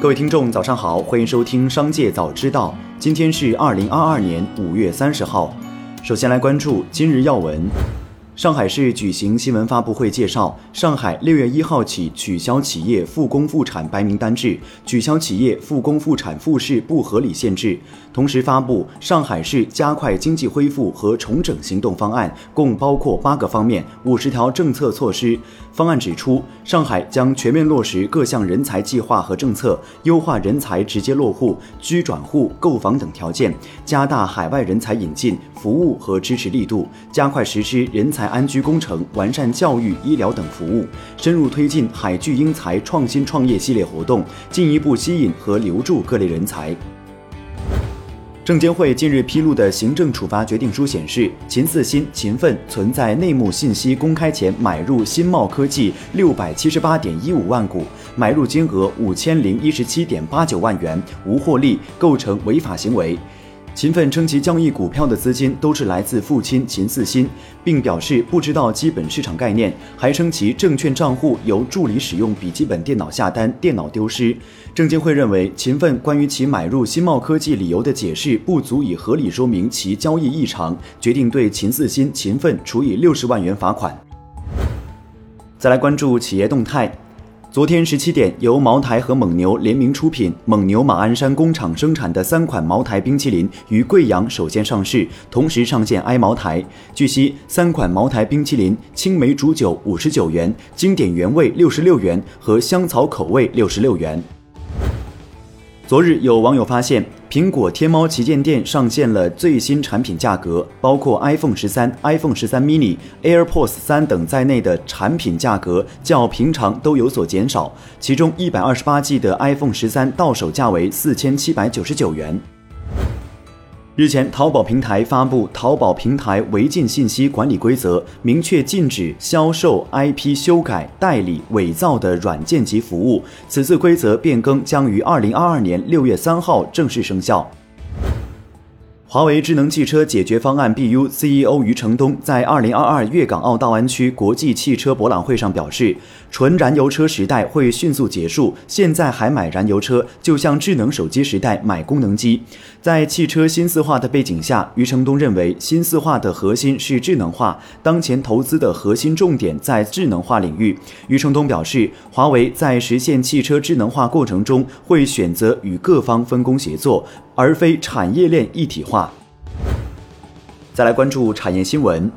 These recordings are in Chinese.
各位听众，早上好，欢迎收听《商界早知道》。今天是二零二二年五月三十号。首先来关注今日要闻。上海市举行新闻发布会，介绍上海六月一号起取消企业复工复产白名单制，取消企业复工复产复市不合理限制，同时发布上海市加快经济恢复和重整行动方案，共包括八个方面、五十条政策措施。方案指出，上海将全面落实各项人才计划和政策，优化人才直接落户、居转户、购房等条件，加大海外人才引进、服务和支持力度，加快实施人才。安居工程、完善教育、医疗等服务，深入推进海聚英才创新创业系列活动，进一步吸引和留住各类人才。证监会近日披露的行政处罚决定书显示，秦四新、秦奋存在内幕信息公开前买入新茂科技六百七十八点一五万股，买入金额五千零一十七点八九万元，无获利，构成违法行为。秦奋称其交易股票的资金都是来自父亲秦四新，并表示不知道基本市场概念，还称其证券账户由助理使用笔记本电脑下单，电脑丢失。证监会认为秦奋关于其买入新茂科技理由的解释不足以合理说明其交易异常，决定对秦四新、秦奋处以六十万元罚款。再来关注企业动态。昨天十七点，由茅台和蒙牛联名出品，蒙牛马鞍山工厂生产的三款茅台冰淇淋于贵阳首先上市，同时上线埃茅台。据悉，三款茅台冰淇淋：青梅煮酒五十九元，经典原味六十六元和香草口味六十六元。昨日有网友发现，苹果天猫旗舰店上线了最新产品价格，包括 iPhone 十三、iPhone 十三 mini、AirPods 三等在内的产品价格较平常都有所减少。其中，一百二十八 G 的 iPhone 十三到手价为四千七百九十九元。日前，淘宝平台发布《淘宝平台违禁信息管理规则》，明确禁止销售 IP 修改、代理、伪造的软件及服务。此次规则变更将于二零二二年六月三号正式生效。华为智能汽车解决方案 BU CEO 余承东在二零二二粤港澳大湾区国际汽车博览会上表示，纯燃油车时代会迅速结束，现在还买燃油车，就像智能手机时代买功能机。在汽车新四化的背景下，余承东认为新四化的核心是智能化，当前投资的核心重点在智能化领域。余承东表示，华为在实现汽车智能化过程中会选择与各方分工协作。而非产业链一体化。再来关注产业新闻。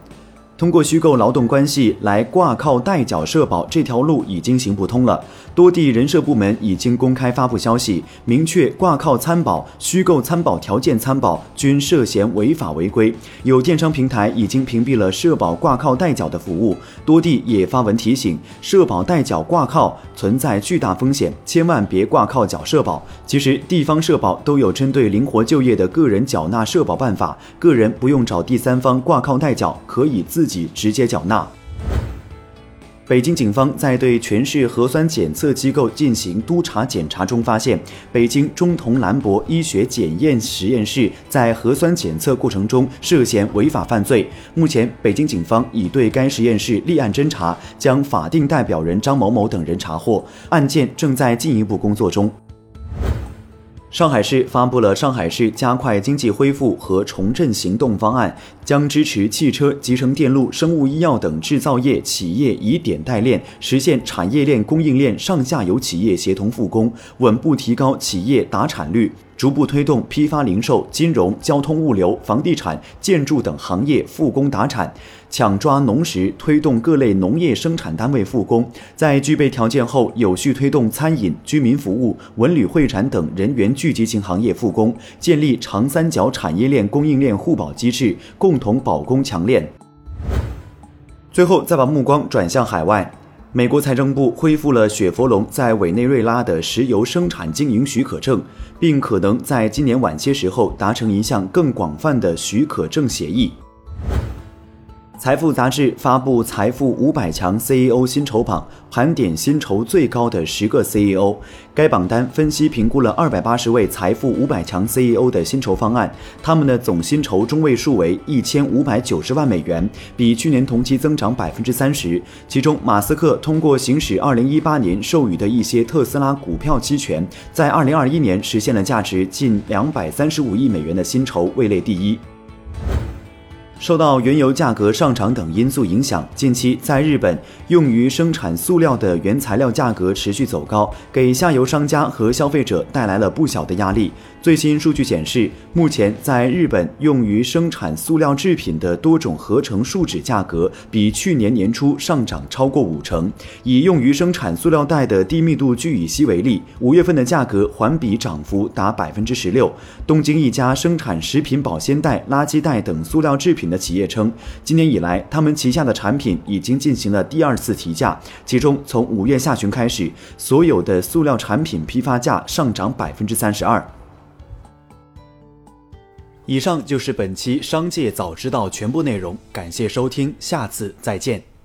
通过虚构劳动关系来挂靠代缴社保这条路已经行不通了。多地人社部门已经公开发布消息，明确挂靠参保、虚构参保条件参保均涉嫌违法违规。有电商平台已经屏蔽了社保挂靠代缴的服务，多地也发文提醒，社保代缴挂靠存在巨大风险，千万别挂靠缴社保。其实，地方社保都有针对灵活就业的个人缴纳社保办法，个人不用找第三方挂靠代缴，可以自己直接缴纳。北京警方在对全市核酸检测机构进行督查检查中发现，北京中同兰博医学检验实验室在核酸检测过程中涉嫌违法犯罪。目前，北京警方已对该实验室立案侦查，将法定代表人张某某等人查获，案件正在进一步工作中。上海市发布了上海市加快经济恢复和重振行动方案，将支持汽车、集成电路、生物医药等制造业企业以点带链，实现产业链供应链上下游企业协同复工，稳步提高企业达产率。逐步推动批发零售、金融、交通物流、房地产、建筑等行业复工达产，抢抓农时推动各类农业生产单位复工，在具备条件后，有序推动餐饮、居民服务、文旅会展等人员聚集型行业复工，建立长三角产业链供应链互保机制，共同保供强链。最后，再把目光转向海外。美国财政部恢复了雪佛龙在委内瑞拉的石油生产经营许可证，并可能在今年晚些时候达成一项更广泛的许可证协议。财富杂志发布财富五百强 CEO 薪酬榜，盘点薪酬最高的十个 CEO。该榜单分析评估了二百八十位财富五百强 CEO 的薪酬方案，他们的总薪酬中位数为一千五百九十万美元，比去年同期增长百分之三十。其中，马斯克通过行使二零一八年授予的一些特斯拉股票期权，在二零二一年实现了价值近两百三十五亿美元的薪酬，位列第一。受到原油价格上涨等因素影响，近期在日本用于生产塑料的原材料价格持续走高，给下游商家和消费者带来了不小的压力。最新数据显示，目前在日本用于生产塑料制品的多种合成树脂价格比去年年初上涨超过五成。以用于生产塑料袋的低密度聚乙烯为例，五月份的价格环比涨幅达百分之十六。东京一家生产食品保鲜袋、垃圾袋等塑料制品的企业称，今年以来，他们旗下的产品已经进行了第二次提价，其中从五月下旬开始，所有的塑料产品批发价上涨百分之三十二。以上就是本期《商界早知道》全部内容，感谢收听，下次再见。